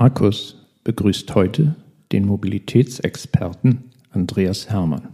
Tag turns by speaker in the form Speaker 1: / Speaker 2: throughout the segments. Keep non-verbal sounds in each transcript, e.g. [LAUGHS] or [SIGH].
Speaker 1: Markus begrüßt heute den Mobilitätsexperten Andreas Hermann.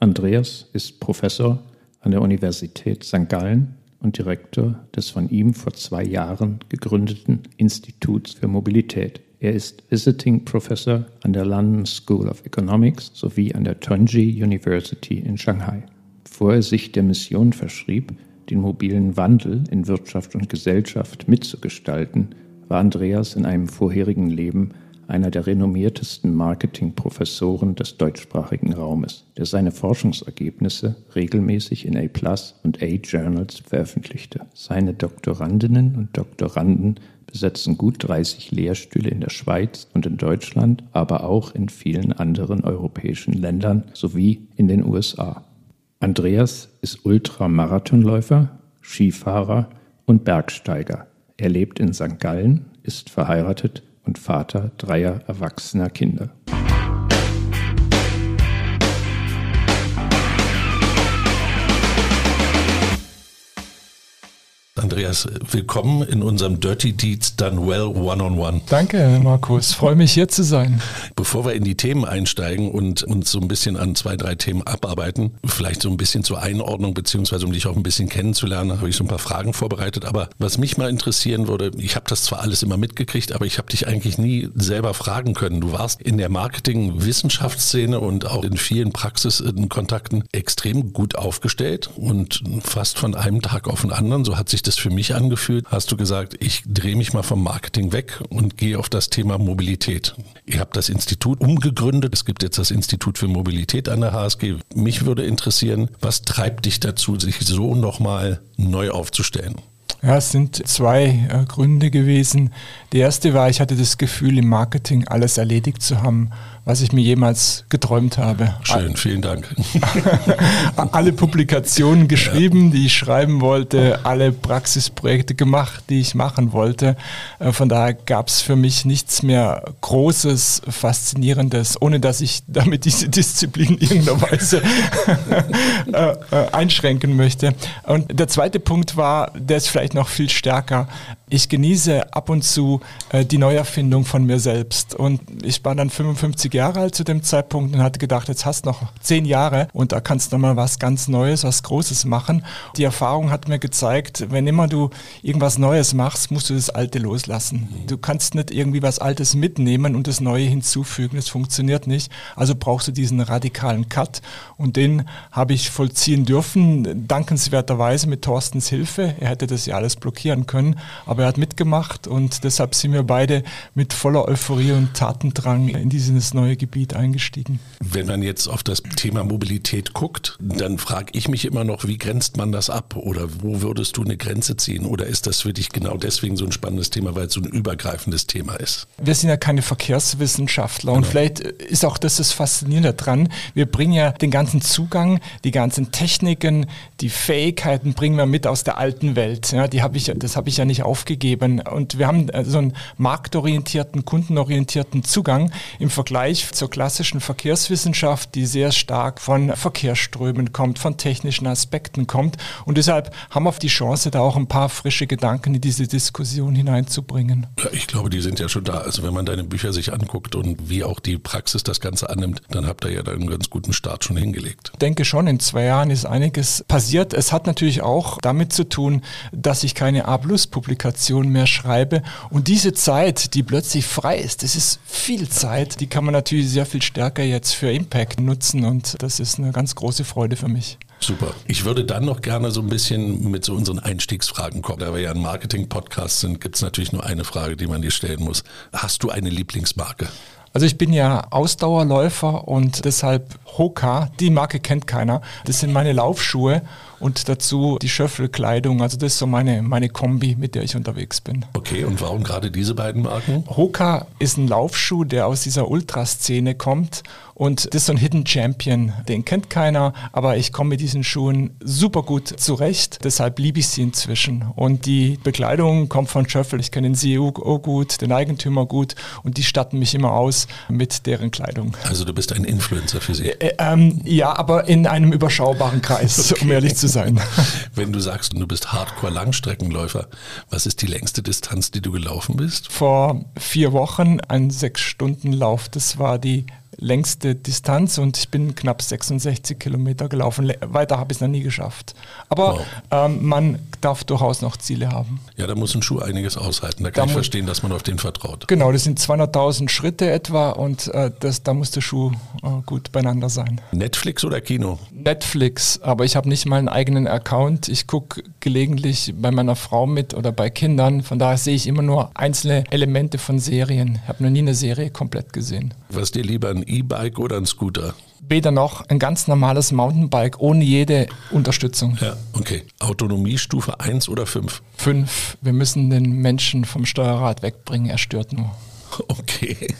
Speaker 1: Andreas ist Professor an der Universität St. Gallen und Direktor des von ihm vor zwei Jahren gegründeten Instituts für Mobilität. Er ist Visiting Professor an der London School of Economics sowie an der Tongji University in Shanghai. Bevor er sich der Mission verschrieb, den mobilen Wandel in Wirtschaft und Gesellschaft mitzugestalten, war Andreas in einem vorherigen Leben einer der renommiertesten Marketingprofessoren des deutschsprachigen Raumes, der seine Forschungsergebnisse regelmäßig in A Plus und A-Journals veröffentlichte. Seine Doktorandinnen und Doktoranden besetzen gut 30 Lehrstühle in der Schweiz und in Deutschland, aber auch in vielen anderen europäischen Ländern sowie in den USA. Andreas ist Ultramarathonläufer, Skifahrer und Bergsteiger. Er lebt in St. Gallen, ist verheiratet und Vater dreier erwachsener Kinder.
Speaker 2: Andreas, willkommen in unserem Dirty Deeds Done Well One-on-One. -on -One.
Speaker 3: Danke, Markus. Freue mich hier zu sein.
Speaker 2: Bevor wir in die Themen einsteigen und uns so ein bisschen an zwei, drei Themen abarbeiten, vielleicht so ein bisschen zur Einordnung, beziehungsweise um dich auch ein bisschen kennenzulernen, habe ich so ein paar Fragen vorbereitet. Aber was mich mal interessieren würde, ich habe das zwar alles immer mitgekriegt, aber ich habe dich eigentlich nie selber fragen können. Du warst in der Marketing-Wissenschaftsszene und auch in vielen Praxiskontakten extrem gut aufgestellt und fast von einem Tag auf den anderen, so hat sich das für mich angefühlt, hast du gesagt, ich drehe mich mal vom Marketing weg und gehe auf das Thema Mobilität. Ihr habt das Institut umgegründet. Es gibt jetzt das Institut für Mobilität an der HSG. Mich würde interessieren, was treibt dich dazu, sich so nochmal neu aufzustellen?
Speaker 3: Ja, es sind zwei äh, Gründe gewesen. Der erste war, ich hatte das Gefühl, im Marketing alles erledigt zu haben was ich mir jemals geträumt habe.
Speaker 2: Schön, vielen Dank. [LAUGHS]
Speaker 3: alle Publikationen geschrieben, die ich schreiben wollte, alle Praxisprojekte gemacht, die ich machen wollte. Äh, von daher gab es für mich nichts mehr Großes, Faszinierendes, ohne dass ich damit diese [LAUGHS] Disziplin in irgendeiner Weise [LAUGHS] äh, äh, einschränken möchte. Und der zweite Punkt war, der ist vielleicht noch viel stärker ich genieße ab und zu die Neuerfindung von mir selbst. Und ich war dann 55 Jahre alt zu dem Zeitpunkt und hatte gedacht, jetzt hast du noch zehn Jahre und da kannst du mal was ganz Neues, was Großes machen. Die Erfahrung hat mir gezeigt, wenn immer du irgendwas Neues machst, musst du das Alte loslassen. Du kannst nicht irgendwie was Altes mitnehmen und das Neue hinzufügen. Das funktioniert nicht. Also brauchst du diesen radikalen Cut und den habe ich vollziehen dürfen, dankenswerterweise mit Thorstens Hilfe. Er hätte das ja alles blockieren können, aber er hat mitgemacht und deshalb sind wir beide mit voller Euphorie und Tatendrang in dieses neue Gebiet eingestiegen.
Speaker 2: Wenn man jetzt auf das Thema Mobilität guckt, dann frage ich mich immer noch, wie grenzt man das ab oder wo würdest du eine Grenze ziehen oder ist das für dich genau deswegen so ein spannendes Thema, weil es so ein übergreifendes Thema ist?
Speaker 3: Wir sind ja keine Verkehrswissenschaftler genau. und vielleicht ist auch das das Faszinierende daran. Wir bringen ja den ganzen Zugang, die ganzen Techniken, die Fähigkeiten bringen wir mit aus der alten Welt. Ja, die habe ich, das habe ich ja nicht aufgegeben gegeben. Und wir haben so einen marktorientierten, kundenorientierten Zugang im Vergleich zur klassischen Verkehrswissenschaft, die sehr stark von Verkehrsströmen kommt, von technischen Aspekten kommt. Und deshalb haben wir die Chance, da auch ein paar frische Gedanken in diese Diskussion hineinzubringen.
Speaker 2: Ja, ich glaube, die sind ja schon da. Also wenn man deine Bücher sich anguckt und wie auch die Praxis das Ganze annimmt, dann habt ihr ja da einen ganz guten Start schon hingelegt.
Speaker 3: Ich denke schon, in zwei Jahren ist einiges passiert. Es hat natürlich auch damit zu tun, dass ich keine A-Plus-Publikation Publikation mehr schreibe. Und diese Zeit, die plötzlich frei ist, das ist viel Zeit, die kann man natürlich sehr viel stärker jetzt für Impact nutzen und das ist eine ganz große Freude für mich.
Speaker 2: Super. Ich würde dann noch gerne so ein bisschen mit so unseren Einstiegsfragen kommen. Da wir ja ein Marketing-Podcast sind, gibt es natürlich nur eine Frage, die man dir stellen muss. Hast du eine Lieblingsmarke?
Speaker 3: Also ich bin ja Ausdauerläufer und deshalb Hoka, die Marke kennt keiner. Das sind meine Laufschuhe und dazu die Schöffelkleidung. Also das ist so meine, meine Kombi, mit der ich unterwegs bin.
Speaker 2: Okay, und warum gerade diese beiden Marken?
Speaker 3: Hoka ist ein Laufschuh, der aus dieser Ultraszene kommt und das ist so ein Hidden Champion. Den kennt keiner, aber ich komme mit diesen Schuhen super gut zurecht. Deshalb liebe ich sie inzwischen. Und die Bekleidung kommt von Schöffel. Ich kenne den CEO gut, den Eigentümer gut und die statten mich immer aus mit deren Kleidung.
Speaker 2: Also du bist ein Influencer für sie?
Speaker 3: Äh, ähm, ja, aber in einem überschaubaren Kreis, [LAUGHS] okay. um ehrlich zu sein. [LAUGHS]
Speaker 2: Wenn du sagst, du bist Hardcore-Langstreckenläufer, was ist die längste Distanz, die du gelaufen bist?
Speaker 3: Vor vier Wochen ein Sechs-Stunden-Lauf. Das war die längste Distanz und ich bin knapp 66 Kilometer gelaufen. Weiter habe ich es noch nie geschafft. Aber wow. ähm, man darf durchaus noch Ziele haben.
Speaker 2: Ja, da muss ein Schuh einiges aushalten. Da kann da ich verstehen, dass man auf den vertraut.
Speaker 3: Genau, das sind 200.000 Schritte etwa und äh, das, da muss der Schuh äh, gut beieinander sein.
Speaker 2: Netflix oder Kino?
Speaker 3: Netflix, aber ich habe nicht mal einen eigenen Account. Ich gucke gelegentlich bei meiner Frau mit oder bei Kindern. Von daher sehe ich immer nur einzelne Elemente von Serien. Ich habe noch nie eine Serie komplett gesehen.
Speaker 2: Was dir lieber ein E-Bike oder ein Scooter?
Speaker 3: Weder noch ein ganz normales Mountainbike ohne jede Unterstützung.
Speaker 2: Ja, okay. Autonomiestufe 1 oder 5?
Speaker 3: 5. Wir müssen den Menschen vom Steuerrad wegbringen, er stört nur. [LAUGHS]
Speaker 2: Okay.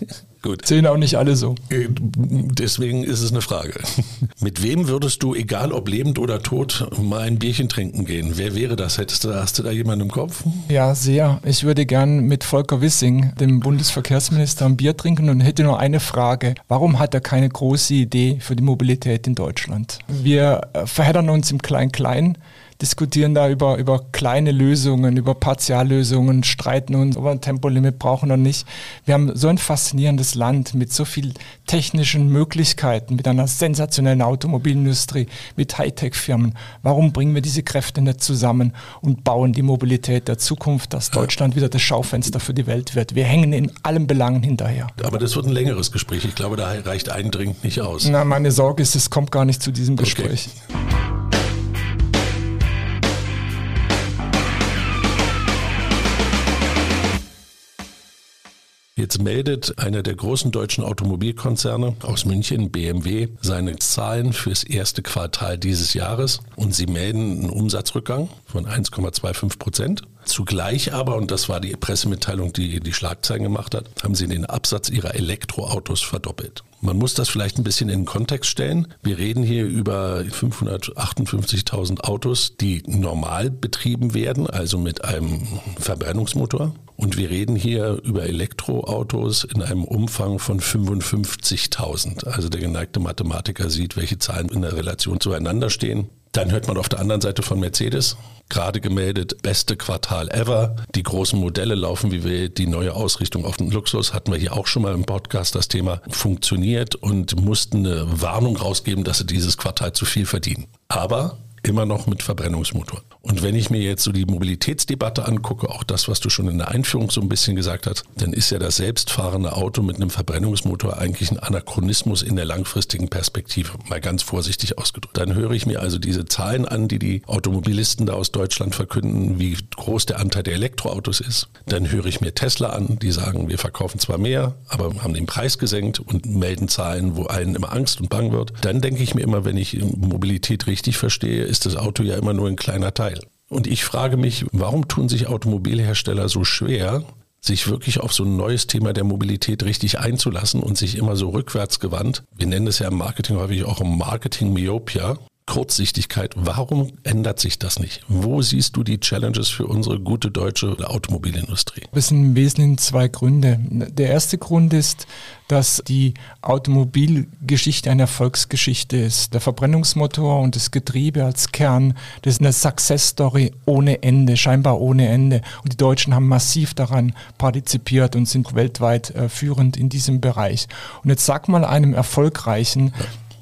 Speaker 2: Gut.
Speaker 3: Sehen auch nicht alle so.
Speaker 2: Äh, deswegen ist es eine Frage. [LAUGHS] Mit wem würdest du, egal ob lebend oder tot, mal ein Bierchen trinken gehen? Wer wäre das? Hättest du, hast du da jemanden im Kopf?
Speaker 3: Ja, sehr. Ich würde gern mit Volker Wissing, dem Bundesverkehrsminister, ein Bier trinken und hätte nur eine Frage. Warum hat er keine große Idee für die Mobilität in Deutschland? Wir verheddern uns im Klein-Klein diskutieren da über, über kleine Lösungen, über Partiallösungen, streiten uns, ob wir ein Tempolimit brauchen oder nicht. Wir haben so ein faszinierendes Land mit so vielen technischen Möglichkeiten, mit einer sensationellen Automobilindustrie, mit Hightech-Firmen. Warum bringen wir diese Kräfte nicht zusammen und bauen die Mobilität der Zukunft, dass Deutschland wieder das Schaufenster für die Welt wird? Wir hängen in allen Belangen hinterher.
Speaker 2: Aber das wird ein längeres Gespräch. Ich glaube, da reicht eindringend nicht aus.
Speaker 3: Na, meine Sorge ist, es kommt gar nicht zu diesem Gespräch. Okay.
Speaker 2: Jetzt meldet einer der großen deutschen Automobilkonzerne aus München, BMW, seine Zahlen fürs erste Quartal dieses Jahres und sie melden einen Umsatzrückgang von 1,25 Prozent. Zugleich aber, und das war die Pressemitteilung, die die Schlagzeilen gemacht hat, haben sie den Absatz ihrer Elektroautos verdoppelt. Man muss das vielleicht ein bisschen in den Kontext stellen. Wir reden hier über 558.000 Autos, die normal betrieben werden, also mit einem Verbrennungsmotor. Und wir reden hier über Elektroautos in einem Umfang von 55.000. Also der geneigte Mathematiker sieht, welche Zahlen in der Relation zueinander stehen. Dann hört man auf der anderen Seite von Mercedes, gerade gemeldet, beste Quartal ever. Die großen Modelle laufen wie wir, die neue Ausrichtung auf den Luxus hatten wir hier auch schon mal im Podcast das Thema funktioniert und mussten eine Warnung rausgeben, dass sie dieses Quartal zu viel verdienen. Aber immer noch mit Verbrennungsmotor. Und wenn ich mir jetzt so die Mobilitätsdebatte angucke, auch das, was du schon in der Einführung so ein bisschen gesagt hast, dann ist ja das selbstfahrende Auto mit einem Verbrennungsmotor eigentlich ein Anachronismus in der langfristigen Perspektive, mal ganz vorsichtig ausgedrückt. Dann höre ich mir also diese Zahlen an, die die Automobilisten da aus Deutschland verkünden, wie groß der Anteil der Elektroautos ist. Dann höre ich mir Tesla an, die sagen, wir verkaufen zwar mehr, aber haben den Preis gesenkt und melden Zahlen, wo allen immer Angst und bang wird. Dann denke ich mir immer, wenn ich Mobilität richtig verstehe, ist das Auto ja immer nur ein kleiner Teil. Und ich frage mich, warum tun sich Automobilhersteller so schwer, sich wirklich auf so ein neues Thema der Mobilität richtig einzulassen und sich immer so rückwärts gewandt. Wir nennen es ja im Marketing häufig auch Marketing Myopia. Kurzsichtigkeit. Warum ändert sich das nicht? Wo siehst du die Challenges für unsere gute deutsche Automobilindustrie?
Speaker 3: Das sind im Wesentlichen zwei Gründe. Der erste Grund ist, dass die Automobilgeschichte eine Erfolgsgeschichte ist. Der Verbrennungsmotor und das Getriebe als Kern, das ist eine Success Story ohne Ende, scheinbar ohne Ende. Und die Deutschen haben massiv daran partizipiert und sind weltweit äh, führend in diesem Bereich. Und jetzt sag mal einem erfolgreichen,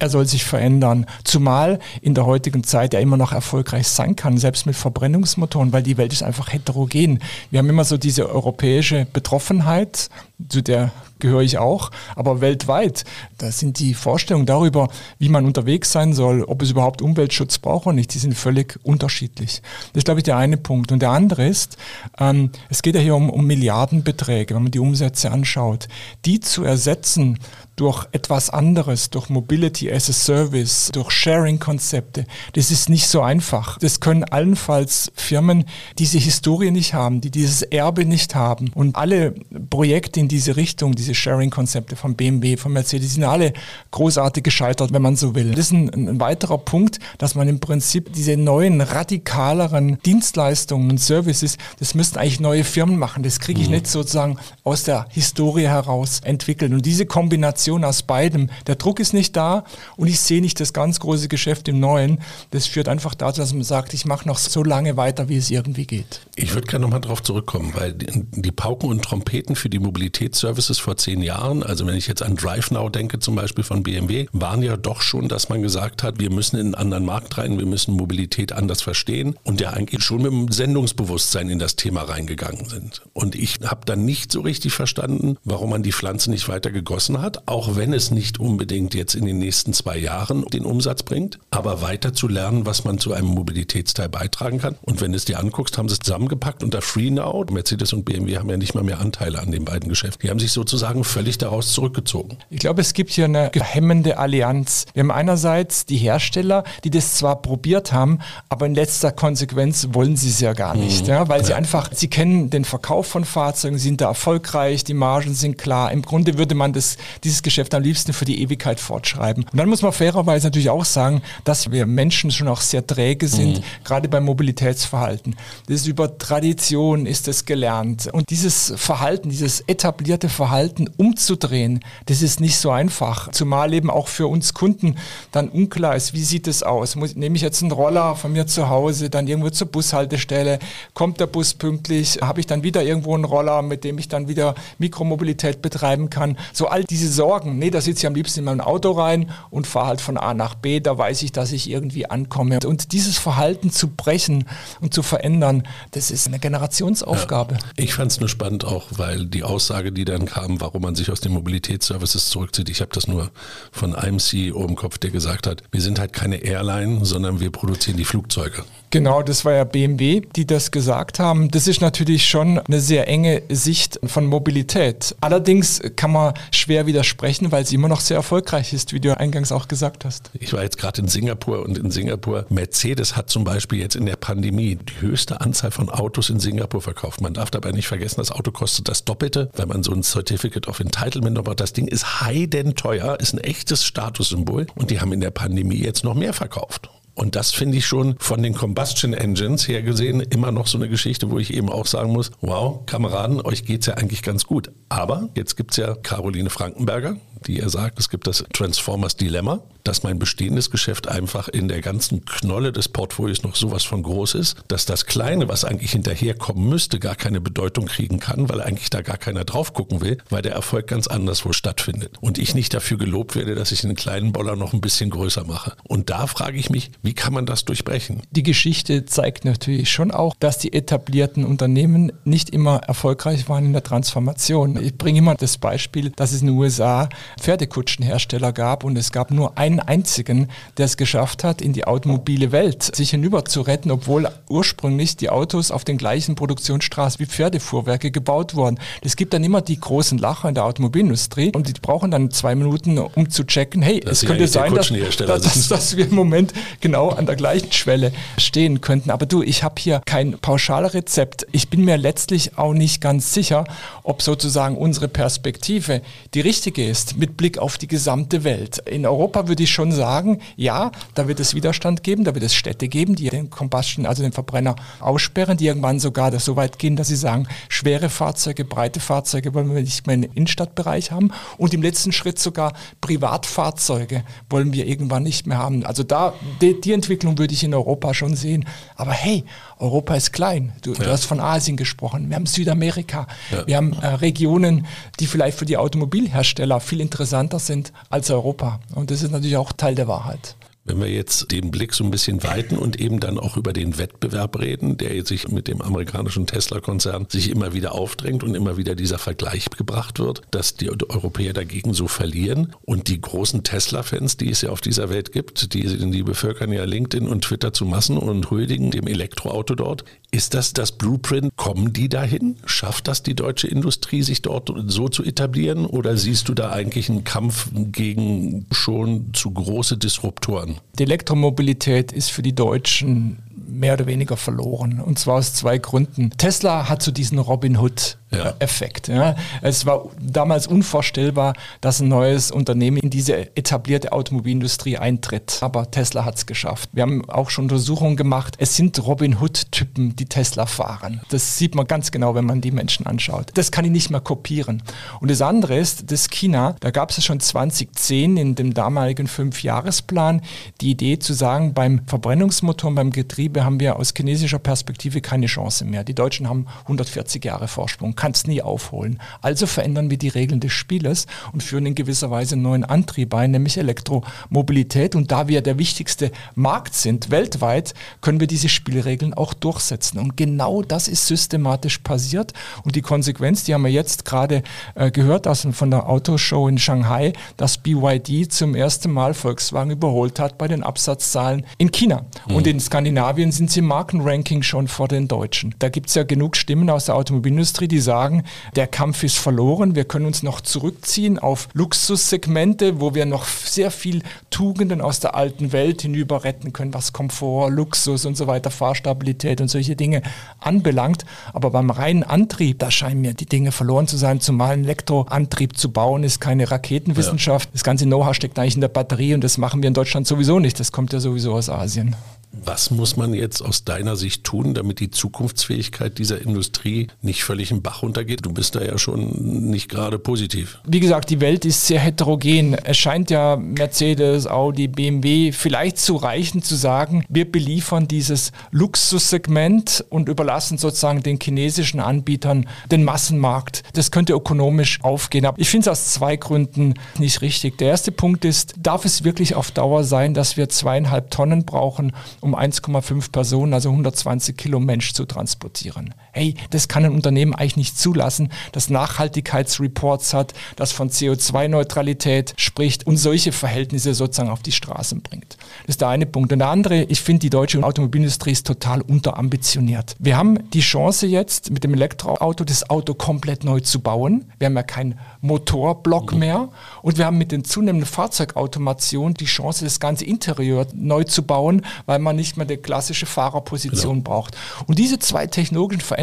Speaker 3: er soll sich verändern. Zumal in der heutigen Zeit er immer noch erfolgreich sein kann, selbst mit Verbrennungsmotoren, weil die Welt ist einfach heterogen. Wir haben immer so diese europäische Betroffenheit, zu der gehöre ich auch, aber weltweit, da sind die Vorstellungen darüber, wie man unterwegs sein soll, ob es überhaupt Umweltschutz braucht oder nicht, die sind völlig unterschiedlich. Das ist, glaube ich, der eine Punkt. Und der andere ist, ähm, es geht ja hier um, um Milliardenbeträge, wenn man die Umsätze anschaut, die zu ersetzen durch etwas anderes, durch Mobility as a Service, durch Sharing-Konzepte. Das ist nicht so einfach. Das können allenfalls Firmen, die diese Historie nicht haben, die dieses Erbe nicht haben. Und alle Projekte in diese Richtung, diese Sharing-Konzepte von BMW, von Mercedes, sind alle großartig gescheitert, wenn man so will. Das ist ein, ein weiterer Punkt, dass man im Prinzip diese neuen, radikaleren Dienstleistungen und Services, das müssten eigentlich neue Firmen machen. Das kriege ich mhm. nicht sozusagen aus der Historie heraus entwickelt. Und diese Kombination aus beidem, der Druck ist nicht da und ich sehe nicht das ganz große Geschäft im Neuen. Das führt einfach dazu, dass man sagt, ich mache noch so lange weiter, wie es irgendwie geht.
Speaker 2: Ich würde gerne nochmal darauf zurückkommen, weil die Pauken und Trompeten für die Mobilitätsservices vor zehn Jahren, also wenn ich jetzt an DriveNow denke zum Beispiel von BMW, waren ja doch schon, dass man gesagt hat, wir müssen in einen anderen Markt rein, wir müssen Mobilität anders verstehen und ja eigentlich schon mit dem Sendungsbewusstsein in das Thema reingegangen sind. Und ich habe dann nicht so richtig verstanden, warum man die Pflanze nicht weiter gegossen hat, auch wenn es nicht unbedingt jetzt in den nächsten zwei Jahren den Umsatz bringt, aber weiter zu lernen, was man zu einem Mobilitätsteil beitragen kann. Und wenn du es dir anguckst, haben sie es zusammengepackt unter FreeNow. Mercedes und BMW haben ja nicht mal mehr Anteile an den beiden Geschäften. Die haben sich sozusagen völlig daraus zurückgezogen.
Speaker 3: Ich glaube, es gibt hier eine hemmende Allianz. Wir haben einerseits die Hersteller, die das zwar probiert haben, aber in letzter Konsequenz wollen sie es ja gar nicht, mhm. ja, weil ja. sie einfach, sie kennen den Verkauf von Fahrzeugen, sind da erfolgreich, die Margen sind klar. Im Grunde würde man das, dieses Geschäft am liebsten für die Ewigkeit fortschreiben. Und dann muss man fairerweise natürlich auch sagen, dass wir Menschen schon auch sehr träge sind, mhm. gerade beim Mobilitätsverhalten. Das ist über Tradition ist es gelernt. Und dieses Verhalten, dieses etablierte Verhalten umzudrehen, das ist nicht so einfach. Zumal eben auch für uns Kunden dann unklar ist, wie sieht es aus? Muss, nehme ich jetzt einen Roller von mir zu Hause, dann irgendwo zur Bushaltestelle, kommt der Bus pünktlich, habe ich dann wieder irgendwo einen Roller, mit dem ich dann wieder Mikromobilität betreiben kann. So all diese Sorgen, nee, da sitze ich am liebsten in mein Auto rein und fahre halt von A nach B, da weiß ich, dass ich irgendwie ankomme. Und dieses Verhalten zu brechen und zu verändern, das ist eine Generationsaufgabe. Ja,
Speaker 2: ich fand es nur spannend auch, weil die Aussage, die dann kam, warum man sich aus den Mobilitätsservices zurückzieht, ich habe das nur von einem CEO im Kopf, der gesagt hat, wir sind halt keine Airline, sondern wir produzieren die Flugzeuge.
Speaker 3: Genau, das war ja BMW, die das gesagt haben. Das ist natürlich schon eine sehr enge Sicht von Mobilität. Allerdings kann man schwer widersprechen, weil sie immer noch sehr erfolgreich ist, wie du eingangs auch gesagt hast.
Speaker 2: Ich war jetzt gerade in Singapur und in Singapur, Mercedes hat zum Beispiel jetzt in der Pandemie die höchste Anzahl von Autos in Singapur verkauft. Man darf dabei nicht vergessen, das Auto kostet das Doppelte, wenn man so ein Certificate of Entitlement noch Das Ding ist heidenteuer, ist ein echtes Statussymbol und die haben in der Pandemie jetzt noch mehr verkauft. Und das finde ich schon von den Combustion Engines her gesehen immer noch so eine Geschichte, wo ich eben auch sagen muss, wow, Kameraden, euch geht es ja eigentlich ganz gut. Aber jetzt gibt es ja Caroline Frankenberger, die er sagt, es gibt das Transformers Dilemma, dass mein bestehendes Geschäft einfach in der ganzen Knolle des Portfolios noch sowas von groß ist, dass das Kleine, was eigentlich hinterherkommen müsste, gar keine Bedeutung kriegen kann, weil eigentlich da gar keiner drauf gucken will, weil der Erfolg ganz anderswo stattfindet. Und ich nicht dafür gelobt werde, dass ich den kleinen Boller noch ein bisschen größer mache. Und da frage ich mich, wie kann man das durchbrechen?
Speaker 3: Die Geschichte zeigt natürlich schon auch, dass die etablierten Unternehmen nicht immer erfolgreich waren in der Transformation. Ich bringe immer das Beispiel, dass es in den USA Pferdekutschenhersteller gab und es gab nur einen einzigen, der es geschafft hat, in die automobile Welt sich hinüber zu retten, obwohl ursprünglich die Autos auf den gleichen Produktionsstraßen wie Pferdefuhrwerke gebaut wurden. Es gibt dann immer die großen Lacher in der Automobilindustrie und die brauchen dann zwei Minuten, um zu checken, hey, das es könnte sein, dass, dass, dass wir im Moment genau an der gleichen Schwelle stehen könnten. Aber du, ich habe hier kein Pauschalrezept. Ich bin mir letztlich auch nicht ganz sicher, ob sozusagen unsere Perspektive die richtige ist mit Blick auf die gesamte Welt. In Europa würde ich schon sagen, ja, da wird es Widerstand geben, da wird es Städte geben, die den Combustion, also den Verbrenner aussperren, die irgendwann sogar so weit gehen, dass sie sagen, schwere Fahrzeuge, breite Fahrzeuge wollen wir nicht mehr im Innenstadtbereich haben und im letzten Schritt sogar Privatfahrzeuge wollen wir irgendwann nicht mehr haben. Also da, die, die Entwicklung würde ich in Europa schon sehen. Aber hey, Europa ist klein. Du, ja. du hast von Asien gesprochen. Wir haben Südamerika. Ja. Wir haben äh, Regionen, die vielleicht für die Automobilhersteller viel interessanter sind als Europa. Und das ist natürlich auch Teil der Wahrheit.
Speaker 2: Wenn wir jetzt den Blick so ein bisschen weiten und eben dann auch über den Wettbewerb reden, der sich mit dem amerikanischen Tesla-Konzern sich immer wieder aufdrängt und immer wieder dieser Vergleich gebracht wird, dass die Europäer dagegen so verlieren und die großen Tesla-Fans, die es ja auf dieser Welt gibt, die, die bevölkern ja LinkedIn und Twitter zu Massen und huldigen dem Elektroauto dort. Ist das das Blueprint? Kommen die dahin? Schafft das die deutsche Industrie, sich dort so zu etablieren? Oder siehst du da eigentlich einen Kampf gegen schon zu große Disruptoren?
Speaker 3: Die Elektromobilität ist für die Deutschen mehr oder weniger verloren. Und zwar aus zwei Gründen. Tesla hat so diesen Robin Hood ja. Effekt. Ja. Es war damals unvorstellbar, dass ein neues Unternehmen in diese etablierte Automobilindustrie eintritt. Aber Tesla hat es geschafft. Wir haben auch schon Untersuchungen gemacht. Es sind Robin Hood-Typen, die Tesla fahren. Das sieht man ganz genau, wenn man die Menschen anschaut. Das kann ich nicht mehr kopieren. Und das andere ist, das China, da gab es schon 2010 in dem damaligen Fünfjahresplan die Idee zu sagen, beim Verbrennungsmotor, beim Getriebe haben wir aus chinesischer Perspektive keine Chance mehr. Die Deutschen haben 140 Jahre Vorsprung kannst nie aufholen. Also verändern wir die Regeln des Spieles und führen in gewisser Weise einen neuen Antrieb ein, nämlich Elektromobilität. Und da wir der wichtigste Markt sind weltweit, können wir diese Spielregeln auch durchsetzen. Und genau das ist systematisch passiert. Und die Konsequenz, die haben wir jetzt gerade äh, gehört aus, von der Autoshow in Shanghai, dass BYD zum ersten Mal Volkswagen überholt hat bei den Absatzzahlen in China. Mhm. Und in Skandinavien sind sie im Markenranking schon vor den Deutschen. Da gibt es ja genug Stimmen aus der Automobilindustrie, die sagen, sagen, der Kampf ist verloren. Wir können uns noch zurückziehen auf Luxussegmente, wo wir noch sehr viel Tugenden aus der alten Welt hinüber retten können, was Komfort, Luxus und so weiter, Fahrstabilität und solche Dinge anbelangt. Aber beim reinen Antrieb, da scheinen mir die Dinge verloren zu sein. Zumal ein Elektroantrieb zu bauen, ist keine Raketenwissenschaft. Ja. Das ganze Know-how steckt eigentlich in der Batterie und das machen wir in Deutschland sowieso nicht. Das kommt ja sowieso aus Asien.
Speaker 2: Was muss man jetzt aus deiner Sicht tun, damit die Zukunftsfähigkeit dieser Industrie nicht völlig im Bach runtergeht? Du bist da ja schon nicht gerade positiv.
Speaker 3: Wie gesagt, die Welt ist sehr heterogen. Es scheint ja Mercedes, Audi, BMW vielleicht zu reichen zu sagen, wir beliefern dieses Luxussegment und überlassen sozusagen den chinesischen Anbietern den Massenmarkt. Das könnte ökonomisch aufgehen. Aber ich finde es aus zwei Gründen nicht richtig. Der erste Punkt ist, darf es wirklich auf Dauer sein, dass wir zweieinhalb Tonnen brauchen, um 1,5 Personen, also 120 Kilo Mensch zu transportieren. Hey, das kann ein Unternehmen eigentlich nicht zulassen, das Nachhaltigkeitsreports hat, das von CO2-Neutralität spricht und solche Verhältnisse sozusagen auf die Straßen bringt. Das ist der eine Punkt. Und der andere, ich finde, die deutsche Automobilindustrie ist total unterambitioniert. Wir haben die Chance jetzt mit dem Elektroauto das Auto komplett neu zu bauen. Wir haben ja keinen Motorblock mhm. mehr und wir haben mit den zunehmenden Fahrzeugautomation die Chance, das ganze Interieur neu zu bauen, weil man nicht mehr die klassische Fahrerposition genau. braucht. Und diese zwei technologischen Veränderungen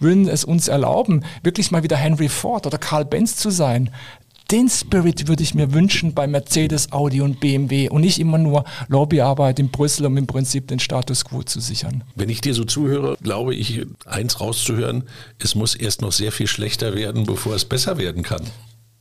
Speaker 3: würden es uns erlauben, wirklich mal wieder Henry Ford oder Karl Benz zu sein. Den Spirit würde ich mir wünschen bei Mercedes, Audi und BMW und nicht immer nur Lobbyarbeit in Brüssel, um im Prinzip den Status quo zu sichern.
Speaker 2: Wenn ich dir so zuhöre, glaube ich, eins rauszuhören, es muss erst noch sehr viel schlechter werden, bevor es besser werden kann.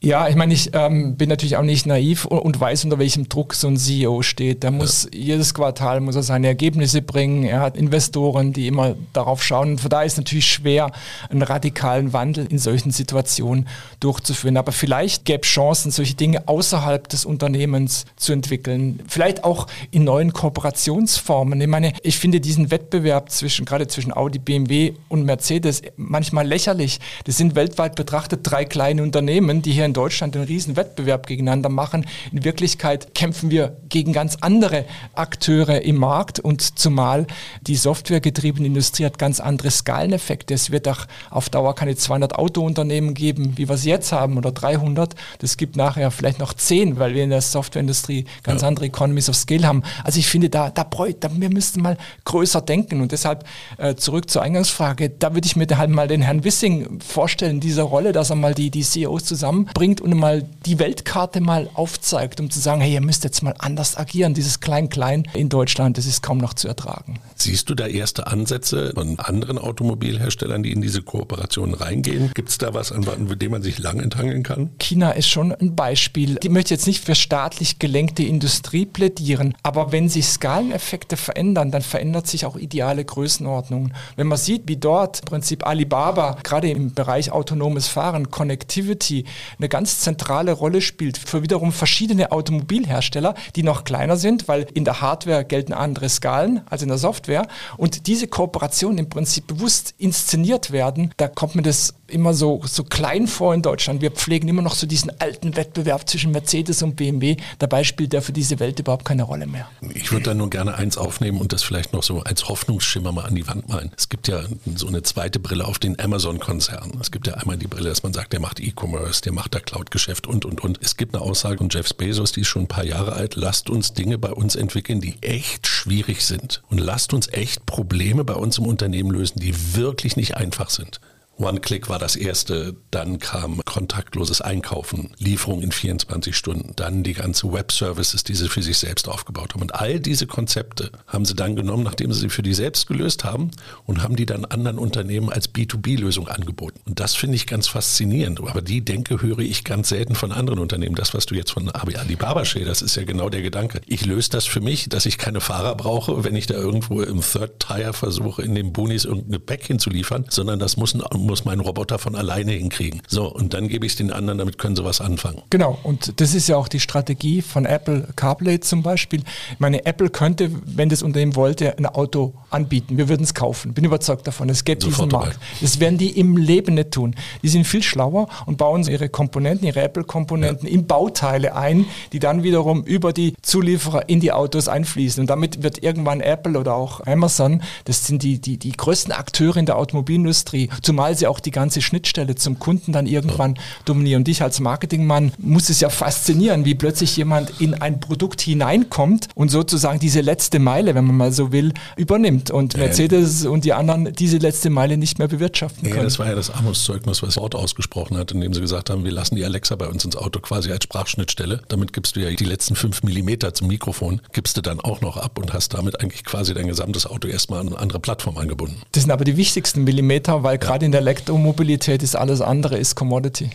Speaker 3: Ja, ich meine, ich ähm, bin natürlich auch nicht naiv und, weiß, unter welchem Druck so ein CEO steht. Der muss ja. jedes Quartal muss er seine Ergebnisse bringen. Er hat Investoren, die immer darauf schauen. Und von daher ist es natürlich schwer, einen radikalen Wandel in solchen Situationen durchzuführen. Aber vielleicht gäbe es Chancen, solche Dinge außerhalb des Unternehmens zu entwickeln. Vielleicht auch in neuen Kooperationsformen. Ich meine, ich finde diesen Wettbewerb zwischen, gerade zwischen Audi, BMW und Mercedes manchmal lächerlich. Das sind weltweit betrachtet drei kleine Unternehmen, die hier in Deutschland einen riesen Wettbewerb gegeneinander machen. In Wirklichkeit kämpfen wir gegen ganz andere Akteure im Markt und zumal die softwaregetriebene Industrie hat ganz andere Skaleneffekte. Es wird auch auf Dauer keine 200 Autounternehmen geben, wie wir es jetzt haben oder 300. Das gibt nachher vielleicht noch 10, weil wir in der Softwareindustrie ganz ja. andere Economies of Scale haben. Also ich finde, da, da, da wir müssten mal größer denken und deshalb äh, zurück zur Eingangsfrage, da würde ich mir halt mal den Herrn Wissing vorstellen, diese Rolle, dass er mal die, die CEOs zusammenbringt bringt und mal die Weltkarte mal aufzeigt, um zu sagen, hey, ihr müsst jetzt mal anders agieren. Dieses Klein-Klein in Deutschland, das ist kaum noch zu ertragen.
Speaker 2: Siehst du da erste Ansätze von anderen Automobilherstellern, die in diese Kooperation reingehen? Gibt es da was, an dem man sich lang enthangeln kann?
Speaker 3: China ist schon ein Beispiel. Ich möchte jetzt nicht für staatlich gelenkte Industrie plädieren, aber wenn sich Skaleneffekte verändern, dann verändert sich auch ideale Größenordnungen. Wenn man sieht, wie dort im Prinzip Alibaba gerade im Bereich autonomes Fahren, Connectivity, eine eine ganz zentrale Rolle spielt für wiederum verschiedene Automobilhersteller, die noch kleiner sind, weil in der Hardware gelten andere Skalen als in der Software. Und diese Kooperation im Prinzip bewusst inszeniert werden, da kommt mir das immer so, so klein vor in Deutschland. Wir pflegen immer noch so diesen alten Wettbewerb zwischen Mercedes und BMW. Dabei spielt der für diese Welt überhaupt keine Rolle mehr.
Speaker 2: Ich würde da nur gerne eins aufnehmen und das vielleicht noch so als Hoffnungsschimmer mal an die Wand malen. Es gibt ja so eine zweite Brille auf den Amazon-Konzern. Es gibt ja einmal die Brille, dass man sagt, der macht E-Commerce, der macht da Cloud-Geschäft und, und, und. Es gibt eine Aussage von Jeff Bezos, die ist schon ein paar Jahre alt. Lasst uns Dinge bei uns entwickeln, die echt schwierig sind. Und lasst uns echt Probleme bei uns im Unternehmen lösen, die wirklich nicht einfach sind. One-Click war das erste, dann kam kontaktloses Einkaufen, Lieferung in 24 Stunden, dann die ganze Web-Services, die sie für sich selbst aufgebaut haben. Und all diese Konzepte haben sie dann genommen, nachdem sie sie für die selbst gelöst haben und haben die dann anderen Unternehmen als B2B-Lösung angeboten. Und das finde ich ganz faszinierend. Aber die Denke höre ich ganz selten von anderen Unternehmen. Das, was du jetzt von Alibaba schilderst, ist ja genau der Gedanke. Ich löse das für mich, dass ich keine Fahrer brauche, wenn ich da irgendwo im Third Tire versuche, in den Boonies irgendein Gepäck hinzuliefern, sondern das muss ein muss mein Roboter von alleine hinkriegen. So, und dann gebe ich es den anderen, damit können sie was anfangen.
Speaker 3: Genau, und das ist ja auch die Strategie von Apple CarPlay zum Beispiel. Ich meine, Apple könnte, wenn das Unternehmen wollte, ein Auto anbieten. Wir würden es kaufen. Bin überzeugt davon. Es gibt diesen Markt. Das werden die im Leben nicht tun. Die sind viel schlauer und bauen ihre Komponenten, ihre Apple-Komponenten ja. in Bauteile ein, die dann wiederum über die Zulieferer in die Autos einfließen. Und damit wird irgendwann Apple oder auch Amazon, das sind die, die, die größten Akteure in der Automobilindustrie, zumal sie auch die ganze Schnittstelle zum Kunden dann irgendwann dominieren. Und dich als Marketingmann muss es ja faszinieren, wie plötzlich jemand in ein Produkt hineinkommt und sozusagen diese letzte Meile, wenn man mal so will, übernimmt und Mercedes ja. und die anderen diese letzte Meile nicht mehr bewirtschaften können.
Speaker 2: Ja, das war ja das Armutszeugnis, was Wort ausgesprochen hat, indem sie gesagt haben, wir lassen die Alexa bei uns ins Auto quasi als Sprachschnittstelle. Damit gibst du ja die letzten fünf Millimeter zum Mikrofon, gibst du dann auch noch ab und hast damit eigentlich quasi dein gesamtes Auto erstmal an eine andere Plattform angebunden.
Speaker 3: Das sind aber die wichtigsten Millimeter, weil gerade in der Elektromobilität ist alles andere, ist Commodity.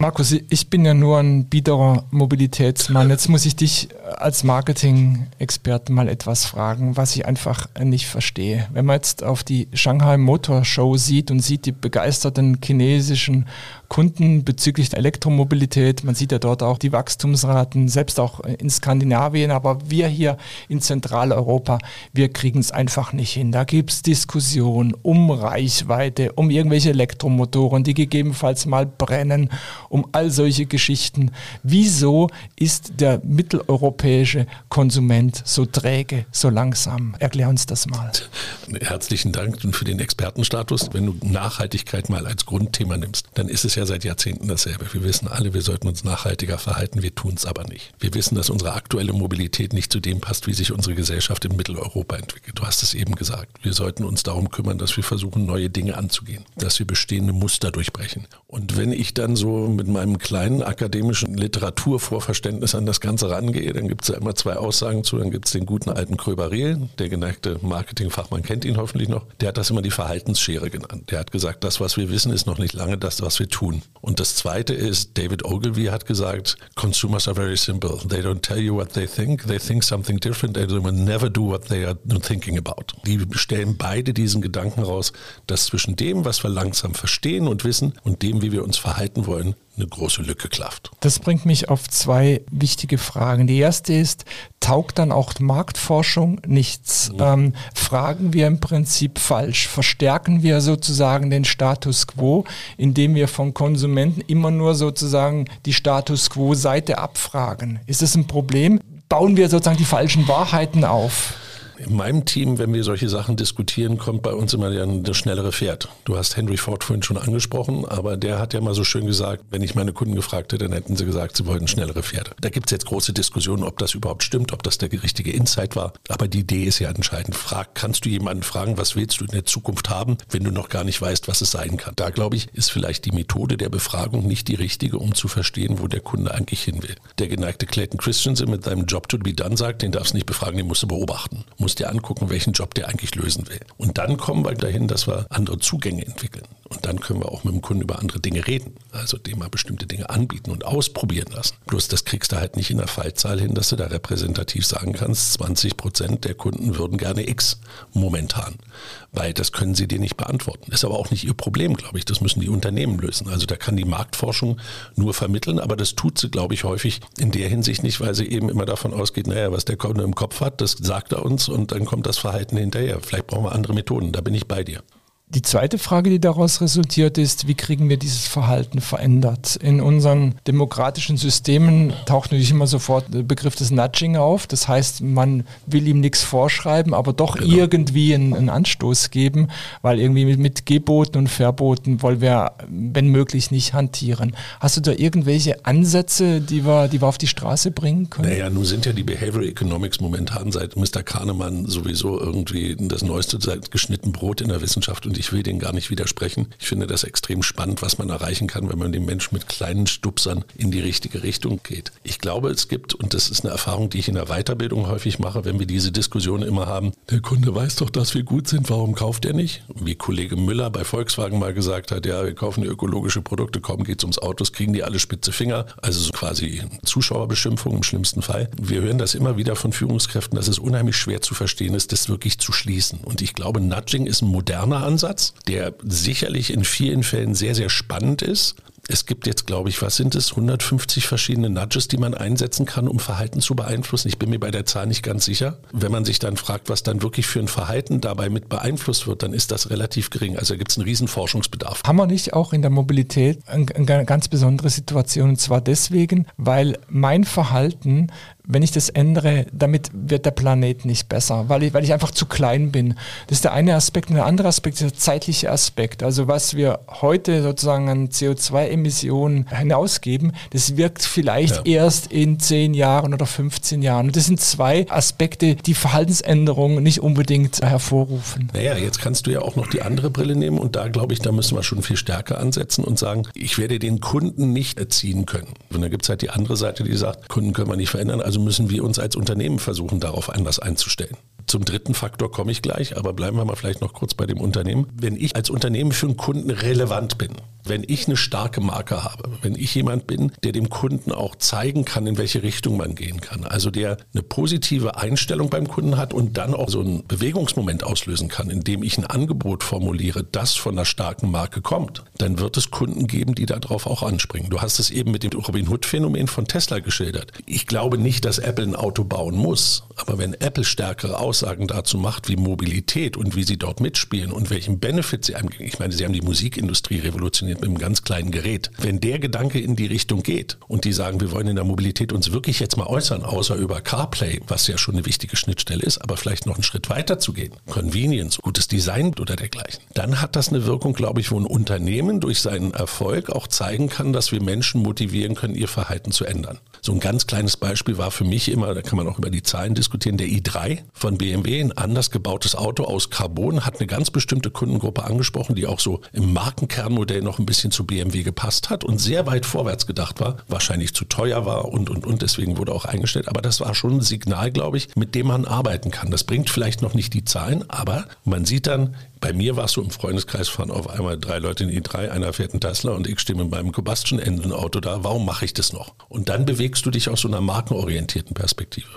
Speaker 3: Markus, ich bin ja nur ein biederer Mobilitätsmann. Jetzt muss ich dich als Marketing-Experten mal etwas fragen, was ich einfach nicht verstehe. Wenn man jetzt auf die Shanghai Motor Show sieht und sieht die begeisterten chinesischen Kunden bezüglich der Elektromobilität. Man sieht ja dort auch die Wachstumsraten, selbst auch in Skandinavien, aber wir hier in Zentraleuropa, wir kriegen es einfach nicht hin. Da gibt es Diskussionen um Reichweite, um irgendwelche Elektromotoren, die gegebenenfalls mal brennen, um all solche Geschichten. Wieso ist der mitteleuropäische Konsument so träge, so langsam? Erklär uns das mal.
Speaker 2: Herzlichen Dank für den Expertenstatus. Wenn du Nachhaltigkeit mal als Grundthema nimmst, dann ist es ja seit Jahrzehnten dasselbe. Wir wissen alle, wir sollten uns nachhaltiger verhalten, wir tun es aber nicht. Wir wissen, dass unsere aktuelle Mobilität nicht zu dem passt, wie sich unsere Gesellschaft in Mitteleuropa entwickelt. Du hast es eben gesagt. Wir sollten uns darum kümmern, dass wir versuchen, neue Dinge anzugehen, dass wir bestehende Muster durchbrechen. Und wenn ich dann so mit meinem kleinen akademischen Literaturvorverständnis an das Ganze rangehe, dann gibt es ja immer zwei Aussagen zu. Dann gibt es den guten alten Kröberel, der geneigte Marketingfachmann kennt ihn hoffentlich noch. Der hat das immer die Verhaltensschere genannt. Der hat gesagt, das, was wir wissen, ist noch nicht lange das, was wir tun tun. Und das Zweite ist, David Ogilvy hat gesagt, Consumers are very simple. They don't tell you what they think. They think something different. They will never do what they are thinking about. Die stellen beide diesen Gedanken raus, dass zwischen dem, was wir langsam verstehen und wissen, und dem, wie wir uns verhalten wollen, eine große Lücke klafft.
Speaker 3: Das bringt mich auf zwei wichtige Fragen. Die erste ist, taugt dann auch Marktforschung nichts? Ja. Ähm, fragen wir im Prinzip falsch? Verstärken wir sozusagen den Status quo, indem wir von Konsumenten immer nur sozusagen die Status quo-Seite abfragen? Ist das ein Problem? Bauen wir sozusagen die falschen Wahrheiten auf?
Speaker 2: In meinem Team, wenn wir solche Sachen diskutieren, kommt bei uns immer das schnellere Pferd. Du hast Henry Ford vorhin schon angesprochen, aber der hat ja mal so schön gesagt, wenn ich meine Kunden gefragt hätte, dann hätten sie gesagt, sie wollten schnellere Pferde. Da gibt es jetzt große Diskussionen, ob das überhaupt stimmt, ob das der richtige Insight war. Aber die Idee ist ja entscheidend. Frag, kannst du jemanden fragen, was willst du in der Zukunft haben, wenn du noch gar nicht weißt, was es sein kann? Da glaube ich, ist vielleicht die Methode der Befragung nicht die richtige, um zu verstehen, wo der Kunde eigentlich hin will. Der geneigte Clayton Christensen mit seinem Job to be done sagt, den darfst du nicht befragen, den musst du beobachten musst dir angucken, welchen Job der eigentlich lösen will. Und dann kommen wir dahin, dass wir andere Zugänge entwickeln. Und dann können wir auch mit dem Kunden über andere Dinge reden. Also dem mal bestimmte Dinge anbieten und ausprobieren lassen. Bloß das kriegst du halt nicht in der Fallzahl hin, dass du da repräsentativ sagen kannst, 20 Prozent der Kunden würden gerne X momentan. Weil das können sie dir nicht beantworten. Ist aber auch nicht ihr Problem, glaube ich. Das müssen die Unternehmen lösen. Also da kann die Marktforschung nur vermitteln, aber das tut sie, glaube ich, häufig in der Hinsicht nicht, weil sie eben immer davon ausgeht, naja, was der Kunde im Kopf hat, das sagt er uns und dann kommt das Verhalten hinterher. Vielleicht brauchen wir andere Methoden, da bin ich bei dir.
Speaker 3: Die zweite Frage, die daraus resultiert, ist, wie kriegen wir dieses Verhalten verändert? In unseren demokratischen Systemen taucht natürlich immer sofort der Begriff des Nudging auf. Das heißt, man will ihm nichts vorschreiben, aber doch genau. irgendwie einen, einen, Anstoß geben, weil irgendwie mit, mit Geboten und Verboten wollen wir, wenn möglich, nicht hantieren. Hast du da irgendwelche Ansätze, die wir, die wir auf die Straße bringen können?
Speaker 2: Naja, nun sind ja die Behavioral Economics momentan seit Mr. Kahnemann sowieso irgendwie das neueste seit geschnitten Brot in der Wissenschaft und ich will denen gar nicht widersprechen. Ich finde das extrem spannend, was man erreichen kann, wenn man den Menschen mit kleinen Stupsern in die richtige Richtung geht. Ich glaube, es gibt, und das ist eine Erfahrung, die ich in der Weiterbildung häufig mache, wenn wir diese Diskussion immer haben, der Kunde weiß doch, dass wir gut sind, warum kauft er nicht? Wie Kollege Müller bei Volkswagen mal gesagt hat, ja, wir kaufen ökologische Produkte, kaum geht es ums Autos, kriegen die alle spitze Finger. Also so quasi Zuschauerbeschimpfung im schlimmsten Fall. Wir hören das immer wieder von Führungskräften, dass es unheimlich schwer zu verstehen ist, das wirklich zu schließen. Und ich glaube, Nudging ist ein moderner Ansatz Ansatz, der sicherlich in vielen Fällen sehr, sehr spannend ist. Es gibt jetzt, glaube ich, was sind es, 150 verschiedene Nudges, die man einsetzen kann, um Verhalten zu beeinflussen. Ich bin mir bei der Zahl nicht ganz sicher. Wenn man sich dann fragt, was dann wirklich für ein Verhalten dabei mit beeinflusst wird, dann ist das relativ gering. Also gibt es einen riesen Forschungsbedarf.
Speaker 3: Haben wir nicht auch in der Mobilität eine ganz besondere Situation? Und zwar deswegen, weil mein Verhalten wenn ich das ändere, damit wird der Planet nicht besser, weil ich, weil ich einfach zu klein bin. Das ist der eine Aspekt. Und der andere Aspekt ist der zeitliche Aspekt. Also was wir heute sozusagen an CO2-Emissionen hinausgeben, das wirkt vielleicht ja. erst in 10 Jahren oder 15 Jahren. Und das sind zwei Aspekte, die Verhaltensänderungen nicht unbedingt hervorrufen.
Speaker 2: Naja, jetzt kannst du ja auch noch die andere Brille nehmen und da glaube ich, da müssen wir schon viel stärker ansetzen und sagen, ich werde den Kunden nicht erziehen können. Und dann gibt es halt die andere Seite, die sagt, Kunden können wir nicht verändern. Also also müssen wir uns als Unternehmen versuchen, darauf anders einzustellen. Zum dritten Faktor komme ich gleich, aber bleiben wir mal vielleicht noch kurz bei dem Unternehmen. Wenn ich als Unternehmen für einen Kunden relevant bin, wenn ich eine starke Marke habe, wenn ich jemand bin, der dem Kunden auch zeigen kann, in welche Richtung man gehen kann, also der eine positive Einstellung beim Kunden hat und dann auch so einen Bewegungsmoment auslösen kann, indem ich ein Angebot formuliere, das von einer starken Marke kommt, dann wird es Kunden geben, die darauf auch anspringen. Du hast es eben mit dem Robin Hood-Phänomen von Tesla geschildert. Ich glaube nicht, dass Apple ein Auto bauen muss, aber wenn Apple stärkere Aussagen dazu macht, wie Mobilität und wie sie dort mitspielen und welchen Benefit sie einem, ich meine, sie haben die Musikindustrie revolutioniert, mit einem ganz kleinen Gerät. Wenn der Gedanke in die Richtung geht und die sagen, wir wollen in der Mobilität uns wirklich jetzt mal äußern, außer über CarPlay, was ja schon eine wichtige Schnittstelle ist, aber vielleicht noch einen Schritt weiter zu gehen, Convenience, gutes Design oder dergleichen, dann hat das eine Wirkung, glaube ich, wo ein Unternehmen durch seinen Erfolg auch zeigen kann, dass wir Menschen motivieren können, ihr Verhalten zu ändern. So ein ganz kleines Beispiel war für mich immer, da kann man auch über die Zahlen diskutieren, der i3 von BMW, ein anders gebautes Auto aus Carbon, hat eine ganz bestimmte Kundengruppe angesprochen, die auch so im Markenkernmodell noch ein bisschen zu BMW gepasst hat und sehr weit vorwärts gedacht war, wahrscheinlich zu teuer war und, und, und, deswegen wurde auch eingestellt. Aber das war schon ein Signal, glaube ich, mit dem man arbeiten kann. Das bringt vielleicht noch nicht die Zahlen, aber man sieht dann, bei mir war es so im Freundeskreis fahren auf einmal drei Leute in i3, einer fährt einen Tesla und ich stehe mit meinem Combustion Engine Auto da. Warum mache ich das noch? Und dann bewegst du dich aus so einer markenorientierten Perspektive.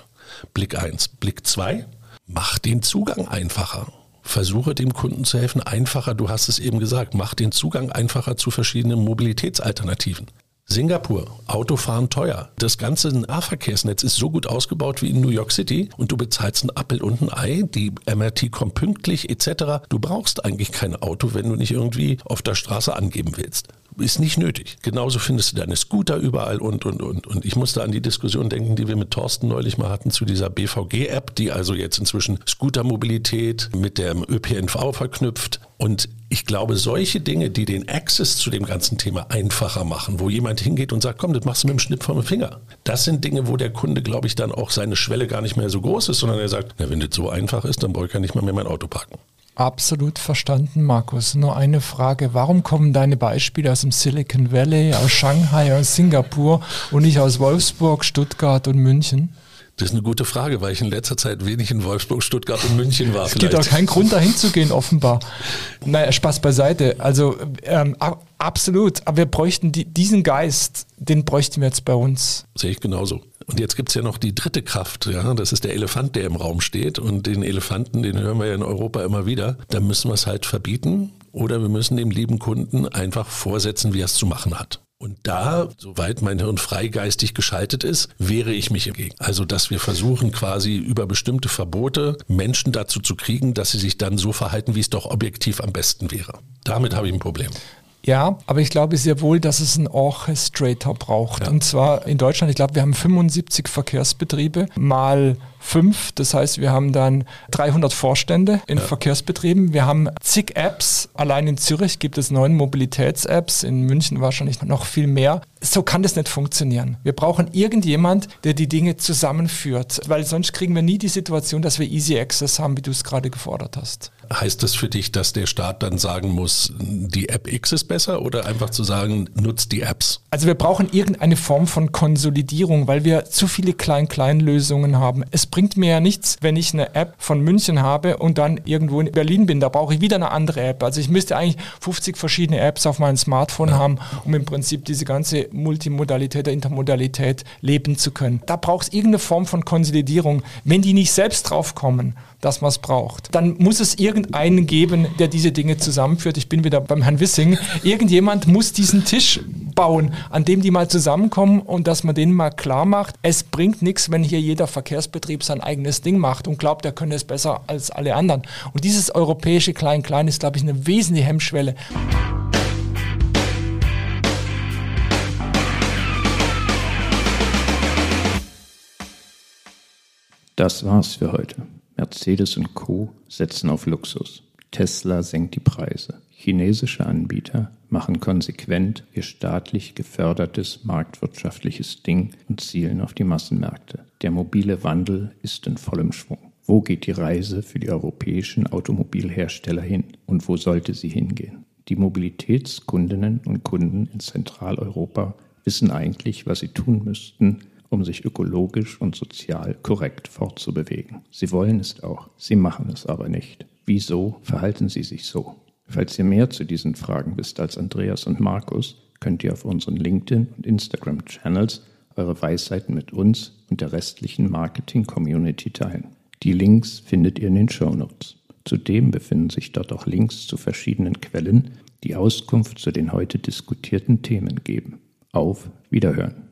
Speaker 2: Blick eins, Blick zwei, mach den Zugang einfacher. Versuche dem Kunden zu helfen, einfacher, du hast es eben gesagt, mach den Zugang einfacher zu verschiedenen Mobilitätsalternativen. Singapur, Autofahren teuer. Das ganze Nahverkehrsnetz ist so gut ausgebaut wie in New York City und du bezahlst ein Appel und ein Ei, die MRT kommt pünktlich etc. Du brauchst eigentlich kein Auto, wenn du nicht irgendwie auf der Straße angeben willst ist nicht nötig. Genauso findest du deine Scooter überall und, und, und. Und ich musste an die Diskussion denken, die wir mit Thorsten neulich mal hatten zu dieser BVG-App, die also jetzt inzwischen Scootermobilität mit dem ÖPNV verknüpft. Und ich glaube, solche Dinge, die den Access zu dem ganzen Thema einfacher machen, wo jemand hingeht und sagt, komm, das machst du mit dem Schnipp vom Finger. Das sind Dinge, wo der Kunde, glaube ich, dann auch seine Schwelle gar nicht mehr so groß ist, sondern er sagt, na, wenn das so einfach ist, dann brauche ich ja nicht mal mehr mein Auto parken.
Speaker 3: Absolut verstanden, Markus. Nur eine Frage. Warum kommen deine Beispiele aus dem Silicon Valley, aus Shanghai, aus Singapur und nicht aus Wolfsburg, Stuttgart und München?
Speaker 2: Das ist eine gute Frage, weil ich in letzter Zeit wenig in Wolfsburg, Stuttgart und München war.
Speaker 3: Es gibt auch keinen Grund, dahin zu gehen, offenbar. Naja, Spaß beiseite. Also ähm, absolut. Aber wir bräuchten die, diesen Geist, den bräuchten wir jetzt bei uns.
Speaker 2: Sehe ich genauso. Und jetzt gibt es ja noch die dritte Kraft, ja, das ist der Elefant, der im Raum steht. Und den Elefanten, den hören wir ja in Europa immer wieder. Da müssen wir es halt verbieten oder wir müssen dem lieben Kunden einfach vorsetzen, wie er es zu machen hat. Und da, soweit mein Hirn freigeistig geschaltet ist, wehre ich mich entgegen. Also, dass wir versuchen, quasi über bestimmte Verbote Menschen dazu zu kriegen, dass sie sich dann so verhalten, wie es doch objektiv am besten wäre. Damit habe ich ein Problem.
Speaker 3: Ja, aber ich glaube sehr wohl, dass es einen Orchestrator braucht. Ja. Und zwar in Deutschland, ich glaube, wir haben 75 Verkehrsbetriebe mal fünf. Das heißt, wir haben dann 300 Vorstände in ja. Verkehrsbetrieben. Wir haben zig Apps. Allein in Zürich gibt es neun Mobilitäts-Apps, in München wahrscheinlich noch viel mehr. So kann das nicht funktionieren. Wir brauchen irgendjemand, der die Dinge zusammenführt, weil sonst kriegen wir nie die Situation, dass wir Easy Access haben, wie du es gerade gefordert hast.
Speaker 2: Heißt das für dich, dass der Staat dann sagen muss, die App X ist besser oder einfach zu sagen, nutzt die Apps?
Speaker 3: Also wir brauchen irgendeine Form von Konsolidierung, weil wir zu viele Klein-Klein-Lösungen haben. Es bringt mir ja nichts, wenn ich eine App von München habe und dann irgendwo in Berlin bin. Da brauche ich wieder eine andere App. Also ich müsste eigentlich 50 verschiedene Apps auf meinem Smartphone ja. haben, um im Prinzip diese ganze Multimodalität, der Intermodalität leben zu können. Da braucht es irgendeine Form von Konsolidierung. Wenn die nicht selbst draufkommen, dass man es braucht. Dann muss es irgendeinen geben, der diese Dinge zusammenführt. Ich bin wieder beim Herrn Wissing. Irgendjemand muss diesen Tisch bauen, an dem die mal zusammenkommen und dass man denen mal klar macht, es bringt nichts, wenn hier jeder Verkehrsbetrieb sein eigenes Ding macht und glaubt, er könne es besser als alle anderen. Und dieses europäische Klein-Klein ist, glaube ich, eine wesentliche Hemmschwelle.
Speaker 1: Das war's für heute. Mercedes und Co. setzen auf Luxus. Tesla senkt die Preise. Chinesische Anbieter machen konsequent ihr staatlich gefördertes marktwirtschaftliches Ding und zielen auf die Massenmärkte. Der mobile Wandel ist in vollem Schwung. Wo geht die Reise für die europäischen Automobilhersteller hin und wo sollte sie hingehen? Die Mobilitätskundinnen und Kunden in Zentraleuropa wissen eigentlich, was sie tun müssten, um sich ökologisch und sozial korrekt fortzubewegen. Sie wollen es auch, sie machen es aber nicht. Wieso verhalten sie sich so? Falls ihr mehr zu diesen Fragen wisst als Andreas und Markus, könnt ihr auf unseren LinkedIn- und Instagram-Channels eure Weisheiten mit uns und der restlichen Marketing-Community teilen. Die Links findet ihr in den Show Notes. Zudem befinden sich dort auch Links zu verschiedenen Quellen, die Auskunft zu den heute diskutierten Themen geben. Auf Wiederhören!